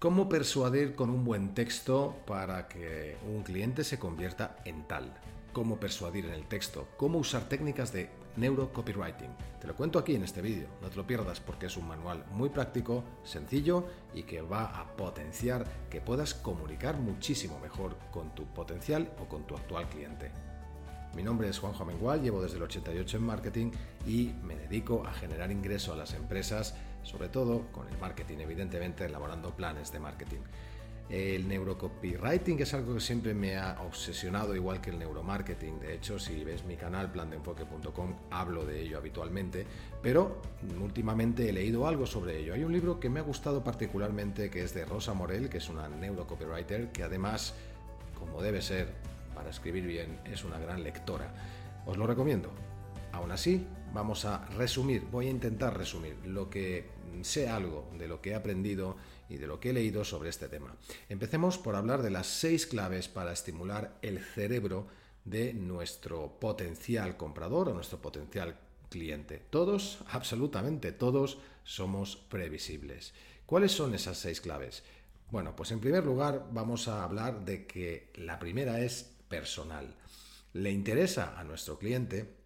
¿Cómo persuadir con un buen texto para que un cliente se convierta en tal? cómo persuadir en el texto, cómo usar técnicas de neurocopywriting. Te lo cuento aquí en este vídeo, no te lo pierdas porque es un manual muy práctico, sencillo y que va a potenciar que puedas comunicar muchísimo mejor con tu potencial o con tu actual cliente. Mi nombre es Juanjo Amengual, llevo desde el 88 en marketing y me dedico a generar ingreso a las empresas, sobre todo con el marketing, evidentemente elaborando planes de marketing. El neurocopywriting es algo que siempre me ha obsesionado, igual que el neuromarketing. De hecho, si ves mi canal plandeenfoque.com, hablo de ello habitualmente, pero últimamente he leído algo sobre ello. Hay un libro que me ha gustado particularmente, que es de Rosa Morel, que es una neurocopywriter, que además, como debe ser para escribir bien, es una gran lectora. Os lo recomiendo. Aún así, vamos a resumir, voy a intentar resumir lo que sé algo de lo que he aprendido y de lo que he leído sobre este tema. Empecemos por hablar de las seis claves para estimular el cerebro de nuestro potencial comprador o nuestro potencial cliente. Todos, absolutamente todos, somos previsibles. ¿Cuáles son esas seis claves? Bueno, pues en primer lugar vamos a hablar de que la primera es personal. Le interesa a nuestro cliente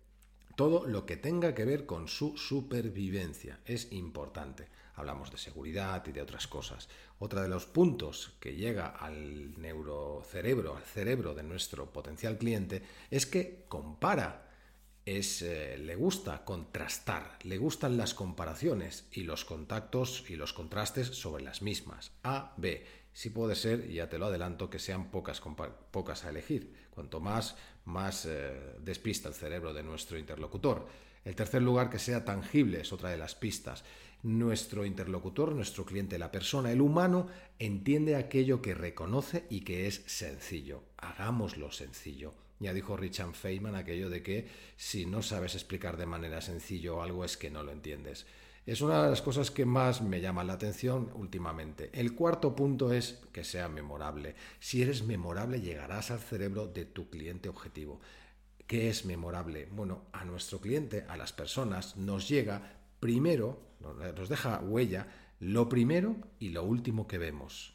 todo lo que tenga que ver con su supervivencia. Es importante hablamos de seguridad y de otras cosas. Otro de los puntos que llega al neurocerebro, al cerebro de nuestro potencial cliente, es que compara, es, eh, le gusta contrastar, le gustan las comparaciones y los contactos y los contrastes sobre las mismas. A, B. Si puede ser, ya te lo adelanto, que sean pocas, pocas a elegir. Cuanto más, más eh, despista el cerebro de nuestro interlocutor. El tercer lugar, que sea tangible, es otra de las pistas nuestro interlocutor, nuestro cliente, la persona, el humano, entiende aquello que reconoce y que es sencillo. Hagámoslo sencillo. Ya dijo Richard Feynman aquello de que si no sabes explicar de manera sencillo algo es que no lo entiendes. Es una de las cosas que más me llama la atención últimamente. El cuarto punto es que sea memorable. Si eres memorable llegarás al cerebro de tu cliente objetivo. ¿Qué es memorable? Bueno, a nuestro cliente, a las personas, nos llega primero, nos deja huella, lo primero y lo último que vemos.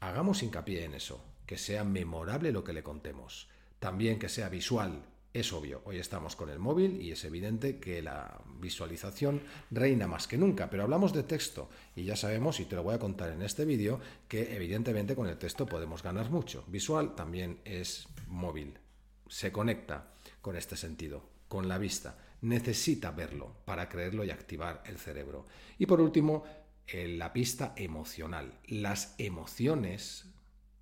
Hagamos hincapié en eso, que sea memorable lo que le contemos. También que sea visual, es obvio, hoy estamos con el móvil y es evidente que la visualización reina más que nunca, pero hablamos de texto y ya sabemos, y te lo voy a contar en este vídeo, que evidentemente con el texto podemos ganar mucho. Visual también es móvil, se conecta con este sentido, con la vista necesita verlo para creerlo y activar el cerebro. Y por último, la pista emocional. Las emociones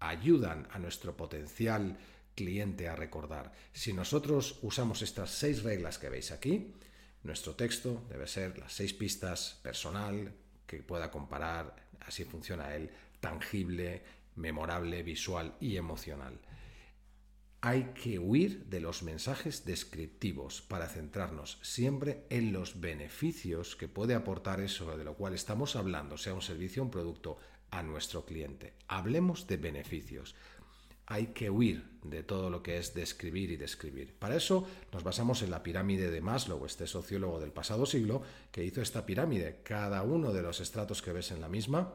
ayudan a nuestro potencial cliente a recordar. Si nosotros usamos estas seis reglas que veis aquí, nuestro texto debe ser las seis pistas personal, que pueda comparar, así funciona él, tangible, memorable, visual y emocional hay que huir de los mensajes descriptivos para centrarnos siempre en los beneficios que puede aportar eso de lo cual estamos hablando, sea un servicio o un producto, a nuestro cliente. Hablemos de beneficios. Hay que huir de todo lo que es describir y describir. Para eso nos basamos en la pirámide de Maslow, este sociólogo del pasado siglo, que hizo esta pirámide. Cada uno de los estratos que ves en la misma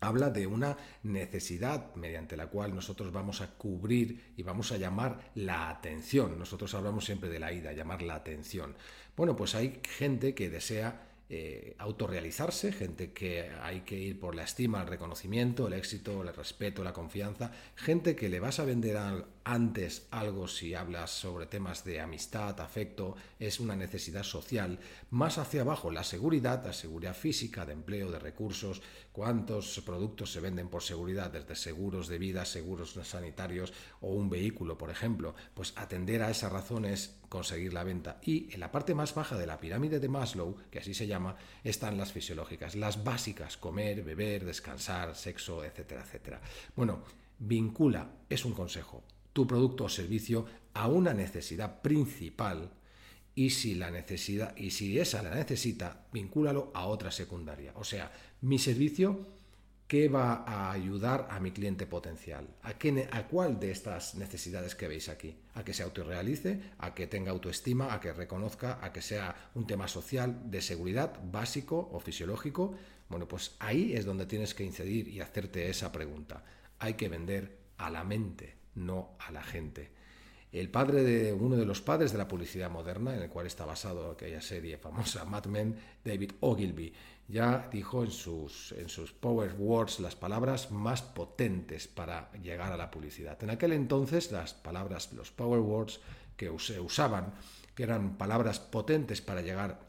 habla de una necesidad mediante la cual nosotros vamos a cubrir y vamos a llamar la atención. Nosotros hablamos siempre de la ida, llamar la atención. Bueno, pues hay gente que desea eh, autorrealizarse, gente que hay que ir por la estima, el reconocimiento, el éxito, el respeto, la confianza, gente que le vas a vender antes algo si hablas sobre temas de amistad, afecto, es una necesidad social, más hacia abajo la seguridad, la seguridad física, de empleo, de recursos, cuántos productos se venden por seguridad, desde seguros de vida, seguros sanitarios o un vehículo, por ejemplo, pues atender a esas razones conseguir la venta. Y en la parte más baja de la pirámide de Maslow, que así se llama, están las fisiológicas, las básicas, comer, beber, descansar, sexo, etcétera, etcétera. Bueno, vincula, es un consejo, tu producto o servicio a una necesidad principal y si la necesidad y si esa la necesita, vincúlalo a otra secundaria. O sea, mi servicio ¿Qué va a ayudar a mi cliente potencial? ¿A, qué, ¿A cuál de estas necesidades que veis aquí? ¿A que se autorrealice? ¿A que tenga autoestima? ¿A que reconozca? ¿A que sea un tema social de seguridad básico o fisiológico? Bueno, pues ahí es donde tienes que incidir y hacerte esa pregunta. Hay que vender a la mente, no a la gente. El padre de uno de los padres de la publicidad moderna, en el cual está basado aquella serie famosa Mad Men, David Ogilvy, ya dijo en sus, en sus Power Words las palabras más potentes para llegar a la publicidad. En aquel entonces las palabras, los Power Words que se usaban, que eran palabras potentes para llegar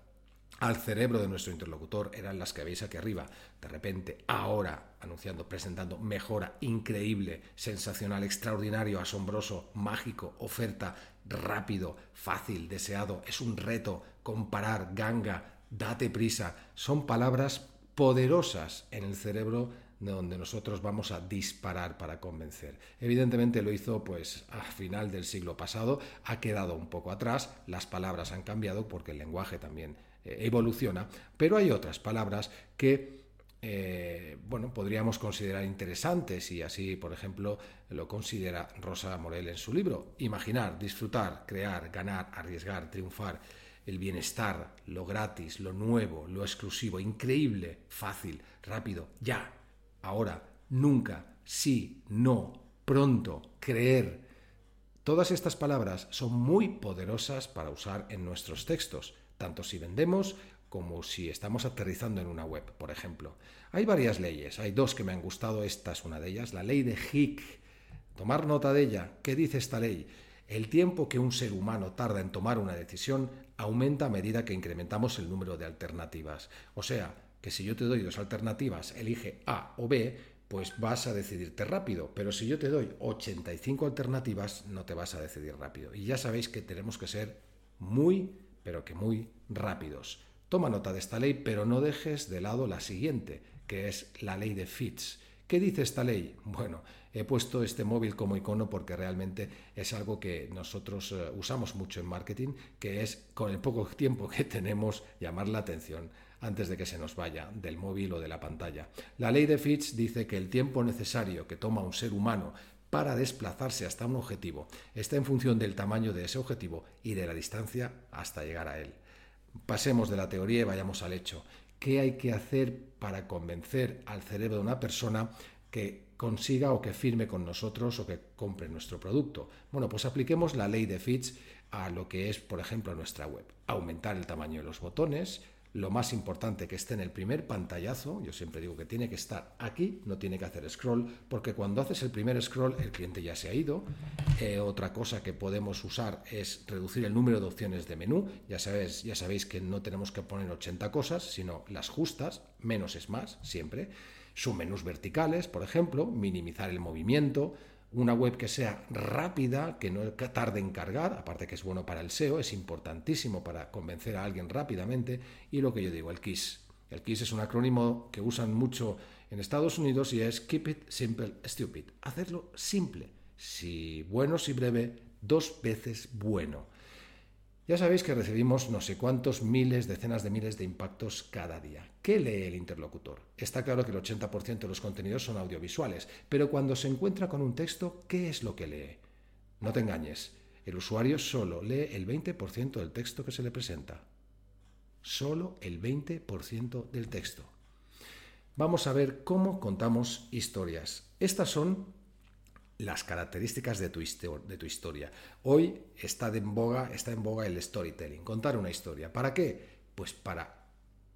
al cerebro de nuestro interlocutor, eran las que veis aquí arriba. De repente, ahora, anunciando, presentando mejora, increíble, sensacional, extraordinario, asombroso, mágico, oferta, rápido, fácil, deseado, es un reto, comparar, ganga, date prisa, son palabras poderosas en el cerebro donde nosotros vamos a disparar para convencer. Evidentemente lo hizo pues a final del siglo pasado, ha quedado un poco atrás, las palabras han cambiado porque el lenguaje también evoluciona, pero hay otras palabras que eh, bueno, podríamos considerar interesantes y así, por ejemplo, lo considera Rosa Morel en su libro. Imaginar, disfrutar, crear, ganar, arriesgar, triunfar el bienestar, lo gratis, lo nuevo, lo exclusivo, increíble, fácil, rápido, ya, ahora, nunca, sí, no, pronto, creer. Todas estas palabras son muy poderosas para usar en nuestros textos, tanto si vendemos como si estamos aterrizando en una web, por ejemplo. Hay varias leyes, hay dos que me han gustado, esta es una de ellas, la ley de Hick. Tomar nota de ella. ¿Qué dice esta ley? El tiempo que un ser humano tarda en tomar una decisión aumenta a medida que incrementamos el número de alternativas. O sea, que si yo te doy dos alternativas, elige A o B, pues vas a decidirte rápido. Pero si yo te doy 85 alternativas, no te vas a decidir rápido. Y ya sabéis que tenemos que ser muy, pero que muy rápidos. Toma nota de esta ley, pero no dejes de lado la siguiente, que es la ley de Fitts. ¿Qué dice esta ley? Bueno, he puesto este móvil como icono porque realmente es algo que nosotros eh, usamos mucho en marketing, que es con el poco tiempo que tenemos llamar la atención antes de que se nos vaya del móvil o de la pantalla. La ley de Fitch dice que el tiempo necesario que toma un ser humano para desplazarse hasta un objetivo está en función del tamaño de ese objetivo y de la distancia hasta llegar a él. Pasemos de la teoría y vayamos al hecho qué hay que hacer para convencer al cerebro de una persona que consiga o que firme con nosotros o que compre nuestro producto. Bueno, pues apliquemos la ley de Fitch a lo que es, por ejemplo, nuestra web. Aumentar el tamaño de los botones, lo más importante que esté en el primer pantallazo, yo siempre digo que tiene que estar aquí, no tiene que hacer scroll, porque cuando haces el primer scroll el cliente ya se ha ido. Eh, otra cosa que podemos usar es reducir el número de opciones de menú. Ya sabéis, ya sabéis que no tenemos que poner 80 cosas, sino las justas, menos es más, siempre. Submenús verticales, por ejemplo, minimizar el movimiento, una web que sea rápida, que no tarde en cargar, aparte que es bueno para el SEO, es importantísimo para convencer a alguien rápidamente, y lo que yo digo, el KISS. El KISS es un acrónimo que usan mucho en Estados Unidos y es Keep It Simple Stupid. Hacerlo simple. Si bueno, si breve, dos veces bueno. Ya sabéis que recibimos no sé cuántos miles, decenas de miles de impactos cada día. ¿Qué lee el interlocutor? Está claro que el 80% de los contenidos son audiovisuales, pero cuando se encuentra con un texto, ¿qué es lo que lee? No te engañes, el usuario solo lee el 20% del texto que se le presenta. Solo el 20% del texto. Vamos a ver cómo contamos historias. Estas son las características de tu, de tu historia. Hoy está, en boga, está en boga el storytelling, contar una historia. ¿Para qué? Pues para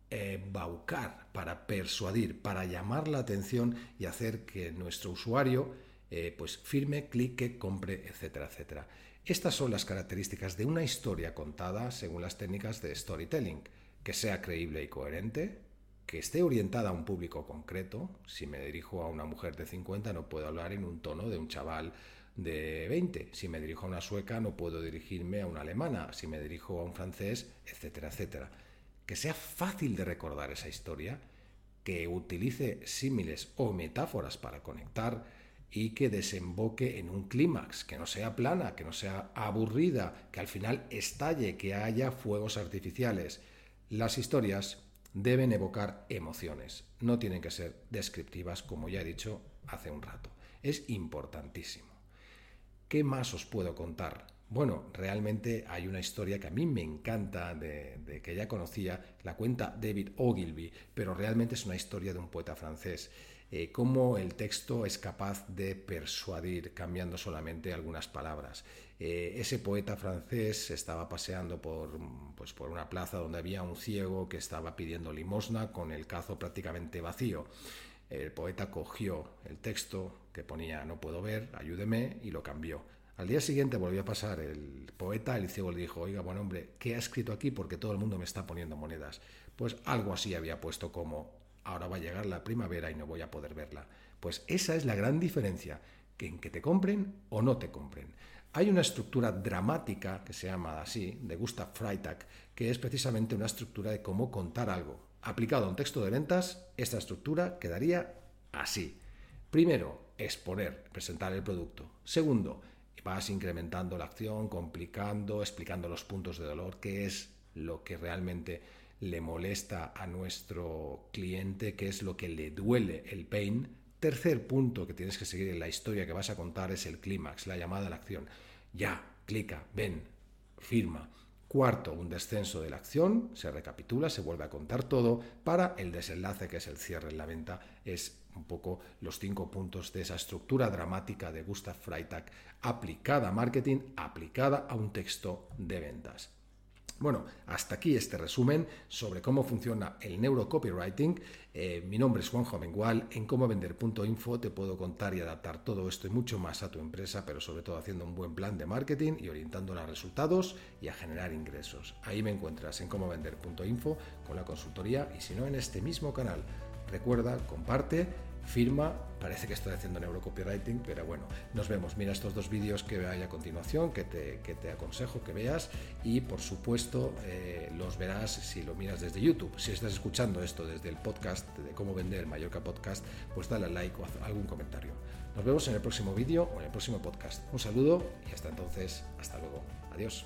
embaucar, para persuadir, para llamar la atención y hacer que nuestro usuario eh, pues firme, clique, compre, etcétera, etcétera. Estas son las características de una historia contada según las técnicas de storytelling, que sea creíble y coherente, que esté orientada a un público concreto. Si me dirijo a una mujer de 50 no puedo hablar en un tono de un chaval de 20. Si me dirijo a una sueca no puedo dirigirme a una alemana, si me dirijo a un francés, etcétera, etcétera. Que sea fácil de recordar esa historia, que utilice símiles o metáforas para conectar y que desemboque en un clímax, que no sea plana, que no sea aburrida, que al final estalle, que haya fuegos artificiales. Las historias deben evocar emociones, no tienen que ser descriptivas, como ya he dicho hace un rato. Es importantísimo. ¿Qué más os puedo contar? Bueno, realmente hay una historia que a mí me encanta, de, que ya conocía, la cuenta David Ogilvy, pero realmente es una historia de un poeta francés. Eh, cómo el texto es capaz de persuadir cambiando solamente algunas palabras. Eh, ese poeta francés estaba paseando por, pues, por una plaza donde había un ciego que estaba pidiendo limosna con el cazo prácticamente vacío. El poeta cogió el texto que ponía no puedo ver, ayúdeme y lo cambió. Al día siguiente volvió a pasar el poeta, el ciego le dijo, oiga, buen hombre, ¿qué ha escrito aquí? Porque todo el mundo me está poniendo monedas. Pues algo así había puesto como ahora va a llegar la primavera y no voy a poder verla. Pues esa es la gran diferencia, que en que te compren o no te compren. Hay una estructura dramática que se llama así, de Gustav Freitag, que es precisamente una estructura de cómo contar algo. Aplicado a un texto de ventas, esta estructura quedaría así. Primero, exponer, presentar el producto. Segundo, vas incrementando la acción, complicando, explicando los puntos de dolor, qué es lo que realmente le molesta a nuestro cliente, qué es lo que le duele el pain. Tercer punto que tienes que seguir en la historia que vas a contar es el clímax, la llamada a la acción. Ya, clica, ven, firma. Cuarto, un descenso de la acción, se recapitula, se vuelve a contar todo para el desenlace que es el cierre en la venta. Es un poco los cinco puntos de esa estructura dramática de Gustav Freitag aplicada a marketing, aplicada a un texto de ventas. Bueno, hasta aquí este resumen sobre cómo funciona el neurocopywriting. Eh, mi nombre es Juanjo Mengual. En comovender.info te puedo contar y adaptar todo esto y mucho más a tu empresa, pero sobre todo haciendo un buen plan de marketing y orientándola a resultados y a generar ingresos. Ahí me encuentras en comovender.info con la consultoría y si no en este mismo canal. Recuerda, comparte firma. Parece que estoy haciendo neurocopywriting, pero bueno, nos vemos. Mira estos dos vídeos que hay a continuación, que te, que te aconsejo que veas y por supuesto eh, los verás si lo miras desde YouTube. Si estás escuchando esto desde el podcast de cómo vender Mallorca Podcast, pues dale al like o algún comentario. Nos vemos en el próximo vídeo o en el próximo podcast. Un saludo y hasta entonces, hasta luego. Adiós.